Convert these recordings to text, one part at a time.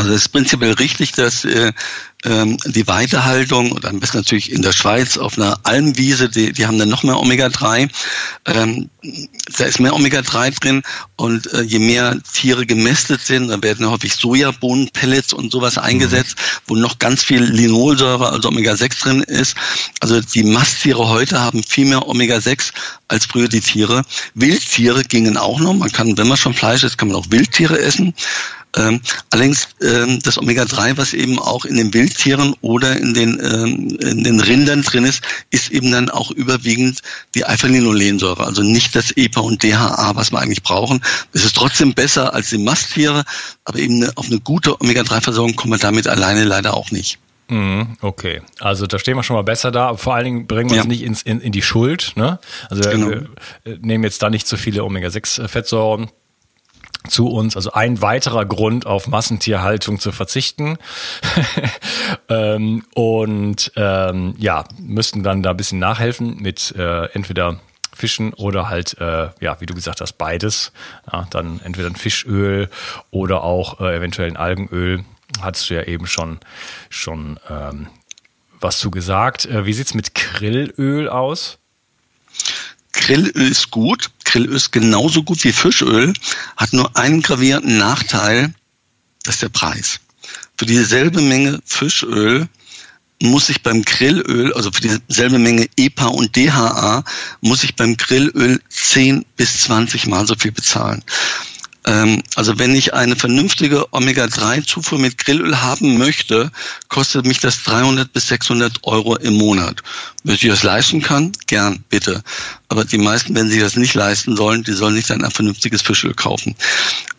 Also es ist prinzipiell richtig, dass äh, ähm, die Weiterhaltung und am besten natürlich in der Schweiz auf einer Almwiese, die, die haben dann noch mehr Omega-3. Ähm, da ist mehr Omega-3 drin und äh, je mehr Tiere gemästet sind, dann werden häufig Sojabohnenpellets und sowas eingesetzt, wo noch ganz viel Linolsäure, also Omega-6 drin ist. Also die Masttiere heute haben viel mehr Omega-6 als früher die Tiere. Wildtiere gingen auch noch. Man kann, wenn man schon Fleisch isst, kann man auch Wildtiere essen. Ähm, allerdings ähm, das Omega-3, was eben auch in den Wildtieren oder in den, ähm, in den Rindern drin ist, ist eben dann auch überwiegend die Alpha-Linolensäure, also nicht das EPA und DHA, was wir eigentlich brauchen. Es ist trotzdem besser als die Masttiere, aber eben auf eine gute Omega-3-Versorgung kommen wir damit alleine leider auch nicht. Mhm, okay, also da stehen wir schon mal besser da. Vor allen Dingen bringen wir uns ja. nicht ins, in, in die Schuld. Ne? Also genau. wir, wir nehmen jetzt da nicht zu viele Omega-6-Fettsäuren zu uns, also ein weiterer Grund auf Massentierhaltung zu verzichten. ähm, und ähm, ja, müssten dann da ein bisschen nachhelfen mit äh, entweder Fischen oder halt, äh, ja, wie du gesagt hast, beides. Ja, dann entweder ein Fischöl oder auch äh, eventuell ein Algenöl. Hattest du ja eben schon, schon ähm, was zu gesagt. Äh, wie sieht's mit Grillöl aus? Grillöl ist gut. Grillöl ist genauso gut wie Fischöl, hat nur einen gravierenden Nachteil, das ist der Preis. Für dieselbe Menge Fischöl muss ich beim Grillöl, also für dieselbe Menge EPA und DHA, muss ich beim Grillöl 10 bis 20 Mal so viel bezahlen. Ähm, also wenn ich eine vernünftige Omega-3-Zufuhr mit Grillöl haben möchte, kostet mich das 300 bis 600 Euro im Monat. Wenn ich das leisten kann, gern, bitte. Aber die meisten, wenn sie das nicht leisten sollen, die sollen sich dann ein vernünftiges Fischöl kaufen.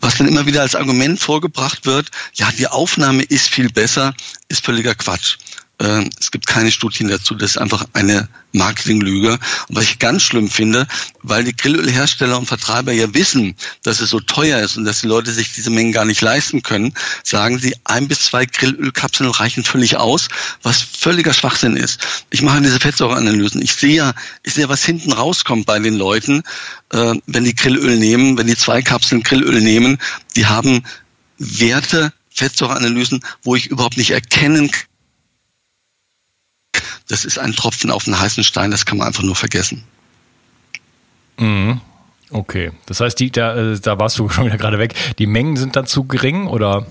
Was dann immer wieder als Argument vorgebracht wird, ja, die Aufnahme ist viel besser, ist völliger Quatsch. Ähm, es gibt keine Studien dazu, das ist einfach eine Marketinglüge. Und was ich ganz schlimm finde, weil die Grillölhersteller und Vertreiber ja wissen, dass es so teuer ist und dass die Leute sich diese Mengen gar nicht leisten können, sagen sie, ein bis zwei Grillölkapseln reichen völlig aus, was völliger Schwachsinn ist. Ich mache diese Fettsäureanalysen. Ich sehe ja, ich sehe, was hinten rauskommt bei den Leuten, äh, wenn die Grillöl nehmen, wenn die zwei Kapseln Grillöl nehmen, die haben Werte, Fettsäureanalysen, wo ich überhaupt nicht erkennen kann, das ist ein Tropfen auf einen heißen Stein, das kann man einfach nur vergessen. Mhm. Okay, das heißt, die, da, äh, da warst du schon wieder gerade weg. Die Mengen sind dann zu gering oder?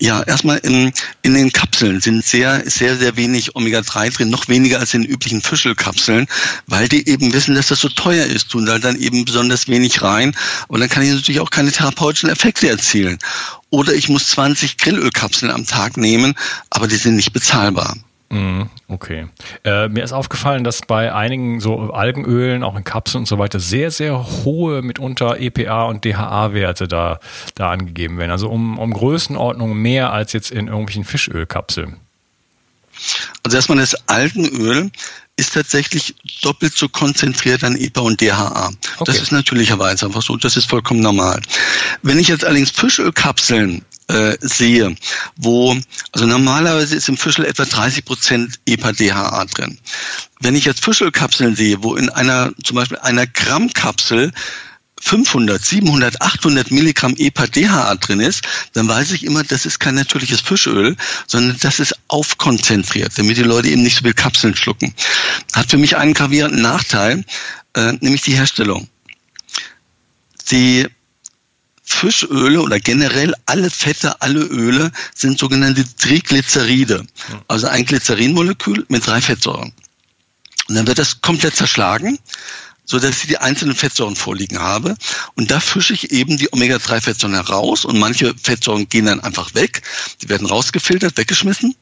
Ja, erstmal in, in den Kapseln sind sehr, sehr, sehr wenig Omega-3 drin, noch weniger als in den üblichen Fischelkapseln, weil die eben wissen, dass das so teuer ist, tun da dann eben besonders wenig rein und dann kann ich natürlich auch keine therapeutischen Effekte erzielen. Oder ich muss 20 Grillölkapseln am Tag nehmen, aber die sind nicht bezahlbar. Mhm, okay. Äh, mir ist aufgefallen, dass bei einigen so Algenölen, auch in Kapseln und so weiter, sehr, sehr hohe mitunter EPA und DHA-Werte da, da angegeben werden. Also um, um Größenordnung mehr als jetzt in irgendwelchen Fischölkapseln. Also erstmal das Algenöl ist tatsächlich doppelt so konzentriert an EPA und DHA. Okay. Das ist natürlicherweise einfach so, das ist vollkommen normal. Wenn ich jetzt allerdings Fischölkapseln äh, sehe, wo, also normalerweise ist im Fischl etwa 30 Prozent EPA-DHA drin. Wenn ich jetzt Fischölkapseln sehe, wo in einer, zum Beispiel einer Grammkapsel 500, 700, 800 Milligramm EPA-DHA drin ist, dann weiß ich immer, das ist kein natürliches Fischöl, sondern das ist aufkonzentriert, damit die Leute eben nicht so viel Kapseln schlucken. Hat für mich einen gravierenden Nachteil, äh, nämlich die Herstellung. Die Fischöle oder generell alle Fette, alle Öle sind sogenannte Triglyceride, also ein Glycerinmolekül mit drei Fettsäuren. Und dann wird das komplett zerschlagen so dass ich die einzelnen Fettsäuren vorliegen habe. Und da fische ich eben die Omega-3-Fettsäuren heraus und manche Fettsäuren gehen dann einfach weg. Die werden rausgefiltert, weggeschmissen.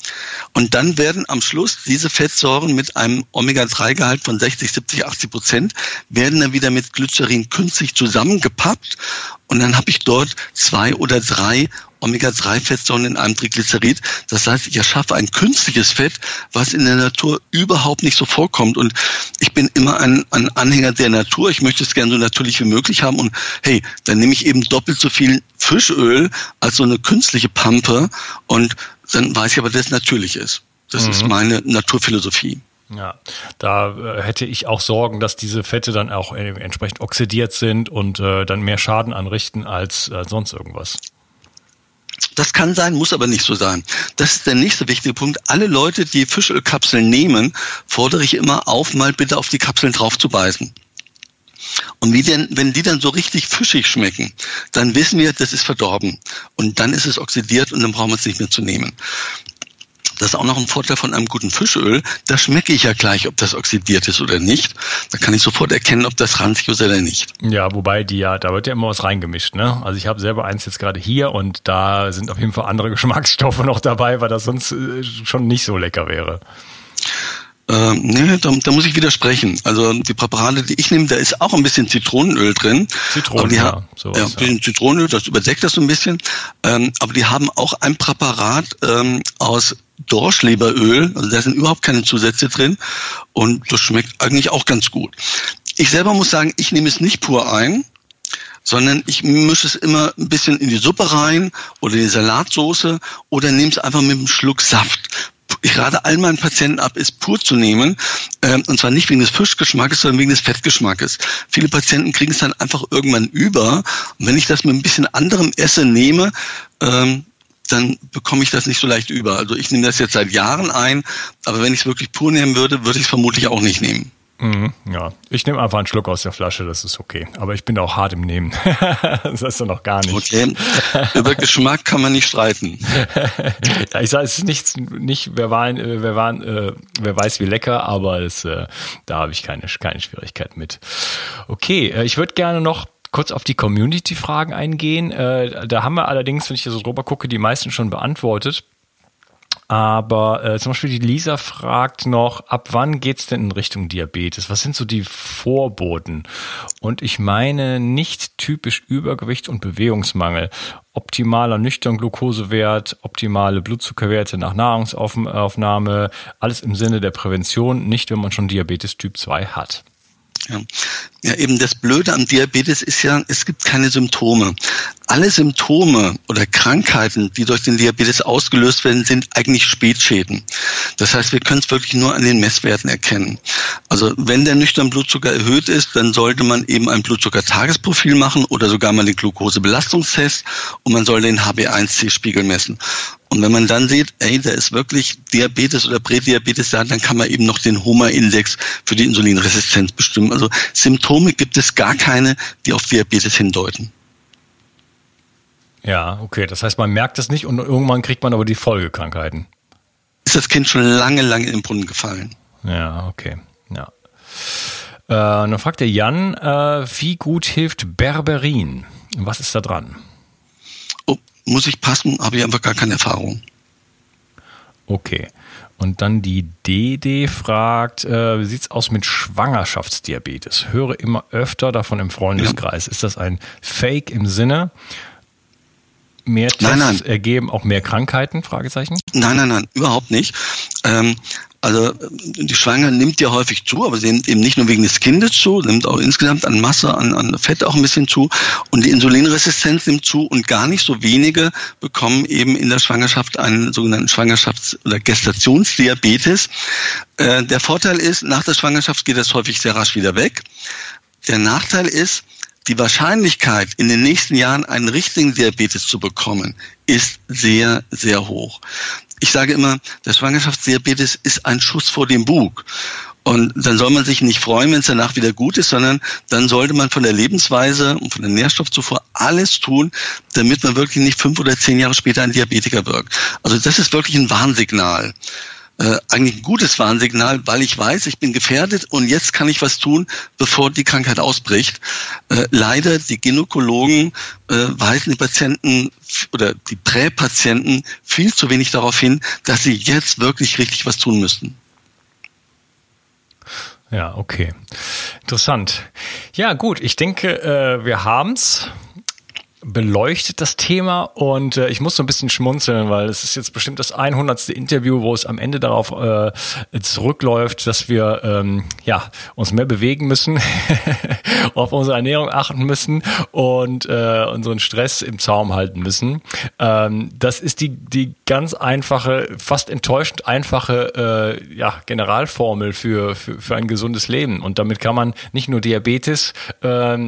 Und dann werden am Schluss diese Fettsäuren mit einem Omega-3-Gehalt von 60, 70, 80 Prozent werden dann wieder mit Glycerin künstlich zusammengepappt. Und dann habe ich dort zwei oder drei Omega-3-Fettsäuren in einem Triglycerid. Das heißt, ich erschaffe ein künstliches Fett, was in der Natur überhaupt nicht so vorkommt. Und ich bin immer ein, ein Anhänger der Natur. Ich möchte es gerne so natürlich wie möglich haben. Und hey, dann nehme ich eben doppelt so viel Fischöl als so eine künstliche Pampe. Und dann weiß ich aber, dass es natürlich ist. Das mhm. ist meine Naturphilosophie. Ja, da äh, hätte ich auch Sorgen, dass diese Fette dann auch äh, entsprechend oxidiert sind und äh, dann mehr Schaden anrichten als äh, sonst irgendwas. Das kann sein, muss aber nicht so sein. Das ist der nächste wichtige Punkt. Alle Leute, die Fischölkapseln nehmen, fordere ich immer auf, mal bitte auf die Kapseln drauf zu beißen. Und wie denn, wenn die dann so richtig fischig schmecken, dann wissen wir, das ist verdorben. Und dann ist es oxidiert und dann brauchen wir es nicht mehr zu nehmen. Das ist auch noch ein Vorteil von einem guten Fischöl. Da schmecke ich ja gleich, ob das oxidiert ist oder nicht. Da kann ich sofort erkennen, ob das ranzig ist oder nicht. Ja, wobei die ja, da wird ja immer was reingemischt, ne? Also ich habe selber eins jetzt gerade hier und da sind auf jeden Fall andere Geschmacksstoffe noch dabei, weil das sonst äh, schon nicht so lecker wäre. Ähm, nee, da, da muss ich widersprechen. Also die Präparate, die ich nehme, da ist auch ein bisschen Zitronenöl drin. Zitronen, ja, sowas, ja, ein bisschen ja. Zitronenöl, das überdeckt das so ein bisschen. Ähm, aber die haben auch ein Präparat ähm, aus Dorschleberöl, also da sind überhaupt keine Zusätze drin und das schmeckt eigentlich auch ganz gut. Ich selber muss sagen, ich nehme es nicht pur ein, sondern ich mische es immer ein bisschen in die Suppe rein oder in die Salatsoße oder nehme es einfach mit einem Schluck Saft. Ich rate all meinen Patienten ab, es pur zu nehmen, ähm, und zwar nicht wegen des Fischgeschmackes, sondern wegen des Fettgeschmackes. Viele Patienten kriegen es dann einfach irgendwann über. Und wenn ich das mit ein bisschen anderem Essen nehme, ähm, dann bekomme ich das nicht so leicht über. Also ich nehme das jetzt seit Jahren ein, aber wenn ich es wirklich pur nehmen würde, würde ich es vermutlich auch nicht nehmen. Mhm, ja, ich nehme einfach einen Schluck aus der Flasche, das ist okay. Aber ich bin auch hart im Nehmen. das hast du noch gar nicht. Okay. Über Geschmack kann man nicht streiten. ja, ich sage, es ist nichts, nicht, wer, war, wer, war, äh, wer weiß wie lecker, aber es, äh, da habe ich keine, keine Schwierigkeit mit. Okay, äh, ich würde gerne noch kurz auf die Community-Fragen eingehen. Äh, da haben wir allerdings, wenn ich hier so drüber gucke, die meisten schon beantwortet. Aber äh, zum Beispiel die Lisa fragt noch, ab wann geht's denn in Richtung Diabetes? Was sind so die Vorboten? Und ich meine nicht typisch Übergewicht und Bewegungsmangel. Optimaler nüchtern Glukosewert, optimale Blutzuckerwerte nach Nahrungsaufnahme, alles im Sinne der Prävention, nicht wenn man schon Diabetes Typ 2 hat. Ja. ja, eben das Blöde am Diabetes ist ja, es gibt keine Symptome. Alle Symptome oder Krankheiten, die durch den Diabetes ausgelöst werden, sind eigentlich Spätschäden. Das heißt, wir können es wirklich nur an den Messwerten erkennen. Also wenn der nüchtern Blutzucker erhöht ist, dann sollte man eben ein Blutzuckertagesprofil machen oder sogar mal den Glukosebelastungstest und man soll den HB1C-Spiegel messen. Und wenn man dann sieht, ey, da ist wirklich Diabetes oder Prädiabetes da, dann kann man eben noch den HOMA-Index für die Insulinresistenz bestimmen. Also Symptome gibt es gar keine, die auf Diabetes hindeuten. Ja, okay. Das heißt, man merkt es nicht und irgendwann kriegt man aber die Folgekrankheiten. Ist das Kind schon lange, lange in den Brunnen gefallen? Ja, okay. Ja. Äh, dann fragt der Jan, äh, wie gut hilft Berberin? Was ist da dran? muss ich passen, habe ich einfach gar keine Erfahrung. Okay. Und dann die DD fragt, äh, wie sieht's aus mit Schwangerschaftsdiabetes? Höre immer öfter davon im Freundeskreis. Ja. Ist das ein Fake im Sinne? Mehr Tests nein, nein. ergeben auch mehr Krankheiten? Fragezeichen. Nein, nein, nein, überhaupt nicht. Ähm, also die Schwangere nimmt ja häufig zu, aber sie nimmt eben nicht nur wegen des Kindes zu, nimmt auch insgesamt an Masse, an, an Fett auch ein bisschen zu. Und die Insulinresistenz nimmt zu und gar nicht so wenige bekommen eben in der Schwangerschaft einen sogenannten Schwangerschafts- oder Gestationsdiabetes. Äh, der Vorteil ist, nach der Schwangerschaft geht das häufig sehr rasch wieder weg. Der Nachteil ist, die Wahrscheinlichkeit, in den nächsten Jahren einen richtigen Diabetes zu bekommen, ist sehr, sehr hoch ich sage immer, der Schwangerschaftsdiabetes ist ein Schuss vor dem Bug. Und dann soll man sich nicht freuen, wenn es danach wieder gut ist, sondern dann sollte man von der Lebensweise und von der Nährstoffzufuhr alles tun, damit man wirklich nicht fünf oder zehn Jahre später ein Diabetiker wirkt. Also das ist wirklich ein Warnsignal äh, eigentlich ein gutes Warnsignal, weil ich weiß, ich bin gefährdet und jetzt kann ich was tun, bevor die Krankheit ausbricht. Äh, leider, die Gynäkologen äh, weisen die Patienten oder die Präpatienten viel zu wenig darauf hin, dass sie jetzt wirklich richtig was tun müssten. Ja, okay. Interessant. Ja, gut, ich denke, äh, wir haben's beleuchtet das Thema und äh, ich muss so ein bisschen schmunzeln, weil es ist jetzt bestimmt das 100. Interview, wo es am Ende darauf äh, zurückläuft, dass wir ähm, ja uns mehr bewegen müssen, auf unsere Ernährung achten müssen und äh, unseren Stress im Zaum halten müssen. Ähm, das ist die die ganz einfache, fast enttäuschend einfache äh, ja Generalformel für, für für ein gesundes Leben und damit kann man nicht nur Diabetes äh,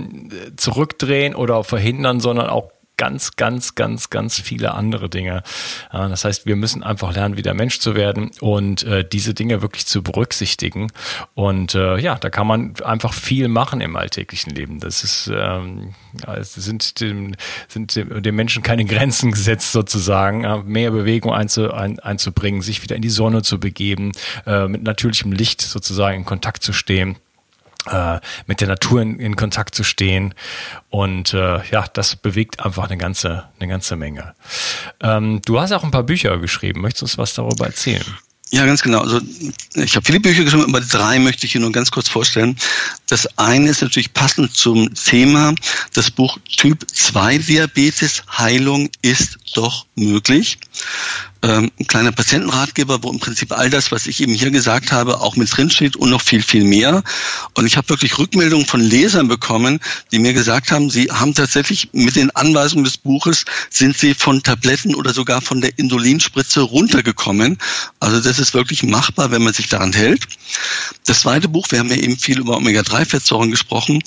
zurückdrehen oder verhindern, sondern auch ganz, ganz, ganz, ganz viele andere Dinge. Das heißt, wir müssen einfach lernen, wieder Mensch zu werden und äh, diese Dinge wirklich zu berücksichtigen. Und äh, ja, da kann man einfach viel machen im alltäglichen Leben. Das ist, ähm, sind dem, sind dem Menschen keine Grenzen gesetzt sozusagen, mehr Bewegung einzu, ein, einzubringen, sich wieder in die Sonne zu begeben, äh, mit natürlichem Licht sozusagen in Kontakt zu stehen äh, mit der Natur in, in, Kontakt zu stehen. Und äh, ja, das bewegt einfach eine ganze, eine ganze Menge. Ähm, du hast auch ein paar Bücher geschrieben. Möchtest du uns was darüber erzählen? Ja, ganz genau. Also ich habe viele Bücher geschrieben, aber drei möchte ich hier nur ganz kurz vorstellen. Das eine ist natürlich passend zum Thema. Das Buch Typ 2 Diabetes Heilung ist doch möglich ähm, ein kleiner Patientenratgeber, wo im Prinzip all das, was ich eben hier gesagt habe, auch mit drinsteht und noch viel, viel mehr. Und ich habe wirklich Rückmeldungen von Lesern bekommen, die mir gesagt haben, sie haben tatsächlich mit den Anweisungen des Buches, sind sie von Tabletten oder sogar von der Insulinspritze runtergekommen. Also das ist wirklich machbar, wenn man sich daran hält. Das zweite Buch, wir haben ja eben viel über Omega-3-Fettsäuren gesprochen,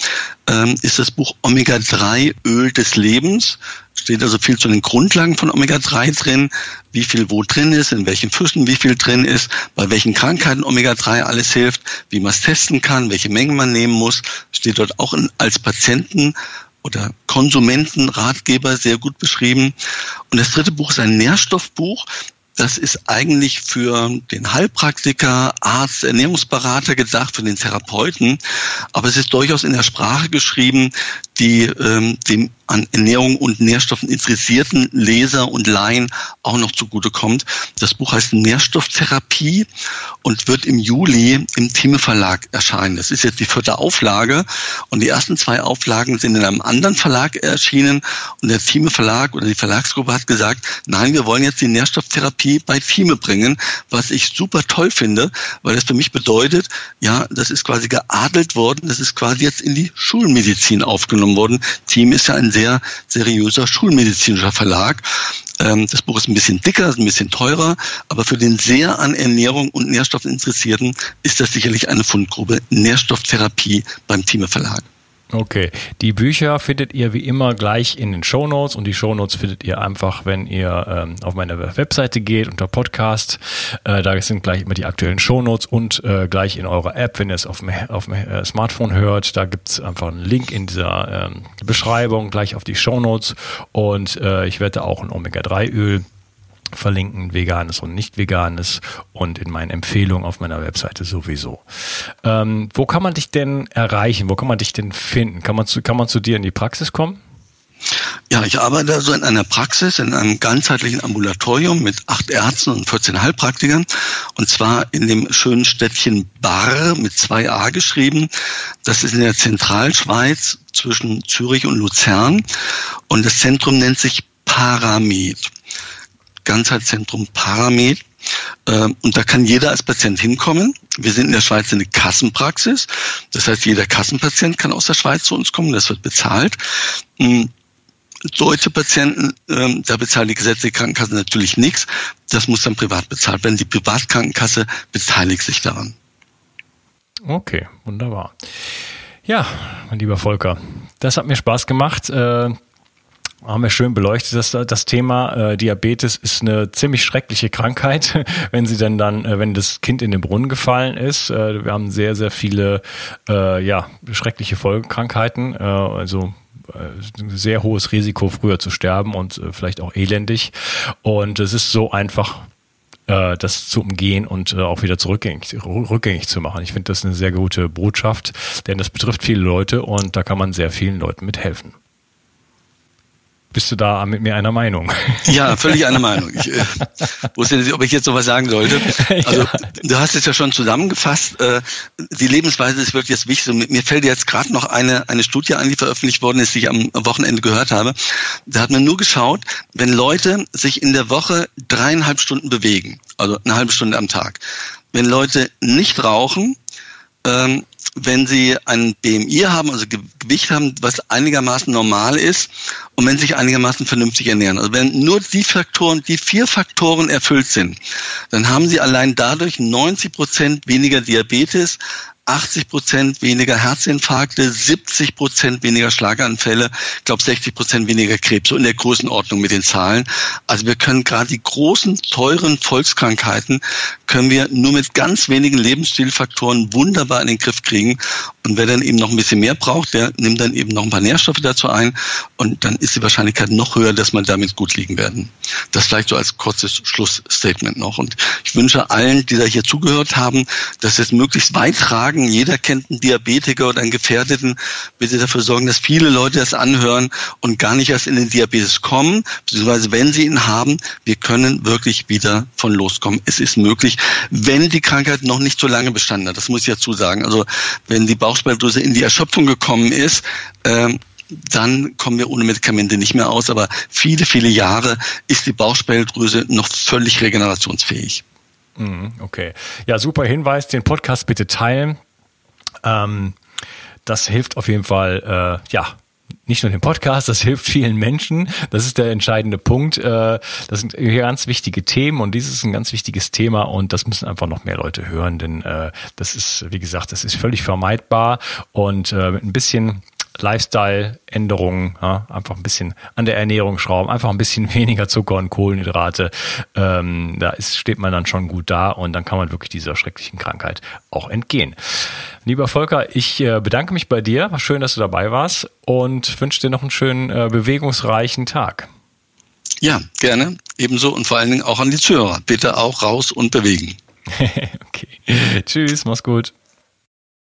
ähm, ist das Buch Omega-3 Öl des Lebens steht also viel zu den Grundlagen von Omega-3 drin, wie viel wo drin ist, in welchen Fischen wie viel drin ist, bei welchen Krankheiten Omega-3 alles hilft, wie man es testen kann, welche Mengen man nehmen muss, steht dort auch in, als Patienten oder Konsumentenratgeber sehr gut beschrieben. Und das dritte Buch ist ein Nährstoffbuch. Das ist eigentlich für den Heilpraktiker, Arzt, Ernährungsberater gedacht, für den Therapeuten. Aber es ist durchaus in der Sprache geschrieben, die ähm, dem an Ernährung und Nährstoffen interessierten Leser und Laien auch noch zugutekommt. Das Buch heißt Nährstofftherapie und wird im Juli im Thieme Verlag erscheinen. Das ist jetzt die vierte Auflage und die ersten zwei Auflagen sind in einem anderen Verlag erschienen und der Thieme Verlag oder die Verlagsgruppe hat gesagt, nein, wir wollen jetzt die Nährstofftherapie bei Thieme bringen, was ich super toll finde, weil das für mich bedeutet, ja, das ist quasi geadelt worden, das ist quasi jetzt in die Schulmedizin aufgenommen worden. Thieme ist ja ein sehr sehr seriöser schulmedizinischer Verlag. Ähm, das Buch ist ein bisschen dicker, ein bisschen teurer, aber für den sehr an Ernährung und Nährstoffen Interessierten ist das sicherlich eine Fundgrube Nährstofftherapie beim Thieme Verlag. Okay, die Bücher findet ihr wie immer gleich in den Show Notes und die Show Notes findet ihr einfach, wenn ihr ähm, auf meine Webseite geht unter Podcast. Äh, da sind gleich immer die aktuellen Show Notes und äh, gleich in eurer App, wenn ihr es auf dem, auf äh, Smartphone hört, da gibt's einfach einen Link in dieser ähm, Beschreibung gleich auf die Show Notes. Und äh, ich werde auch ein Omega-3-Öl verlinken, veganes und nicht veganes und in meinen Empfehlungen auf meiner Webseite sowieso. Ähm, wo kann man dich denn erreichen? Wo kann man dich denn finden? Kann man zu, kann man zu dir in die Praxis kommen? Ja, ich arbeite also in einer Praxis, in einem ganzheitlichen Ambulatorium mit acht Ärzten und 14 Heilpraktikern. Und zwar in dem schönen Städtchen Bar mit zwei A geschrieben. Das ist in der Zentralschweiz zwischen Zürich und Luzern. Und das Zentrum nennt sich Paramed. Ganzheitszentrum Paramed. Ähm, und da kann jeder als Patient hinkommen. Wir sind in der Schweiz eine Kassenpraxis. Das heißt, jeder Kassenpatient kann aus der Schweiz zu uns kommen. Das wird bezahlt. Hm, deutsche Patienten, ähm, da bezahlt die gesetzliche Krankenkasse natürlich nichts. Das muss dann privat bezahlt werden. Die Privatkrankenkasse beteiligt sich daran. Okay, wunderbar. Ja, mein lieber Volker, das hat mir Spaß gemacht. Haben wir schön beleuchtet, das, das Thema äh, Diabetes ist eine ziemlich schreckliche Krankheit, wenn sie denn dann, äh, wenn das Kind in den Brunnen gefallen ist. Äh, wir haben sehr, sehr viele äh, ja, schreckliche Folgekrankheiten, äh, also äh, sehr hohes Risiko, früher zu sterben und äh, vielleicht auch elendig. Und es ist so einfach, äh, das zu umgehen und äh, auch wieder zurückgängig, rückgängig zu machen. Ich finde das eine sehr gute Botschaft, denn das betrifft viele Leute und da kann man sehr vielen Leuten mithelfen. Bist du da mit mir einer Meinung? Ja, völlig einer Meinung. Ich äh, wusste nicht, ob ich jetzt sowas sagen sollte. Also ja. du hast es ja schon zusammengefasst. Äh, die Lebensweise ist wirklich das Wichtigste. Mir fällt jetzt gerade noch eine, eine Studie an, die veröffentlicht worden ist, die ich am Wochenende gehört habe. Da hat man nur geschaut, wenn Leute sich in der Woche dreieinhalb Stunden bewegen, also eine halbe Stunde am Tag, wenn Leute nicht rauchen, ähm, wenn sie ein BMI haben, also Gewicht haben, was einigermaßen normal ist und wenn sie sich einigermaßen vernünftig ernähren. Also wenn nur die Faktoren, die vier Faktoren erfüllt sind, dann haben sie allein dadurch 90 Prozent weniger Diabetes, 80 Prozent weniger Herzinfarkte, 70 Prozent weniger Schlaganfälle, ich glaube 60 Prozent weniger Krebs, so in der Größenordnung mit den Zahlen. Also wir können gerade die großen, teuren Volkskrankheiten, können wir nur mit ganz wenigen Lebensstilfaktoren wunderbar in den Griff kriegen. Und wer dann eben noch ein bisschen mehr braucht, der nimmt dann eben noch ein paar Nährstoffe dazu ein und dann ist die Wahrscheinlichkeit noch höher, dass man damit gut liegen werden. Das vielleicht so als kurzes Schlussstatement noch. Und ich wünsche allen, die da hier zugehört haben, dass es möglichst weit tragen. Jeder kennt einen Diabetiker oder einen Gefährdeten. Bitte dafür sorgen, dass viele Leute das anhören und gar nicht erst in den Diabetes kommen, beziehungsweise wenn sie ihn haben, wir können wirklich wieder von loskommen. Es ist möglich, wenn die Krankheit noch nicht so lange bestanden hat. Das muss ich dazu sagen. Also wenn die Bauchspeicheldrüse in die Erschöpfung gekommen ist, ähm, dann kommen wir ohne Medikamente nicht mehr aus. Aber viele, viele Jahre ist die Bauchspeicheldrüse noch völlig regenerationsfähig. Mhm, okay. Ja, super Hinweis. Den Podcast bitte teilen. Ähm, das hilft auf jeden Fall, äh, ja, nicht nur den Podcast, das hilft vielen Menschen. Das ist der entscheidende Punkt. Äh, das sind ganz wichtige Themen und dieses ist ein ganz wichtiges Thema und das müssen einfach noch mehr Leute hören, denn äh, das ist, wie gesagt, das ist völlig vermeidbar und äh, mit ein bisschen Lifestyle-Änderungen, ja, einfach ein bisschen an der Ernährung schrauben, einfach ein bisschen weniger Zucker und Kohlenhydrate. Ähm, da ist, steht man dann schon gut da und dann kann man wirklich dieser schrecklichen Krankheit auch entgehen. Lieber Volker, ich äh, bedanke mich bei dir. War schön, dass du dabei warst und wünsche dir noch einen schönen, äh, bewegungsreichen Tag. Ja, gerne. Ebenso und vor allen Dingen auch an die Zuhörer. Bitte auch raus und bewegen. okay. Tschüss, mach's gut.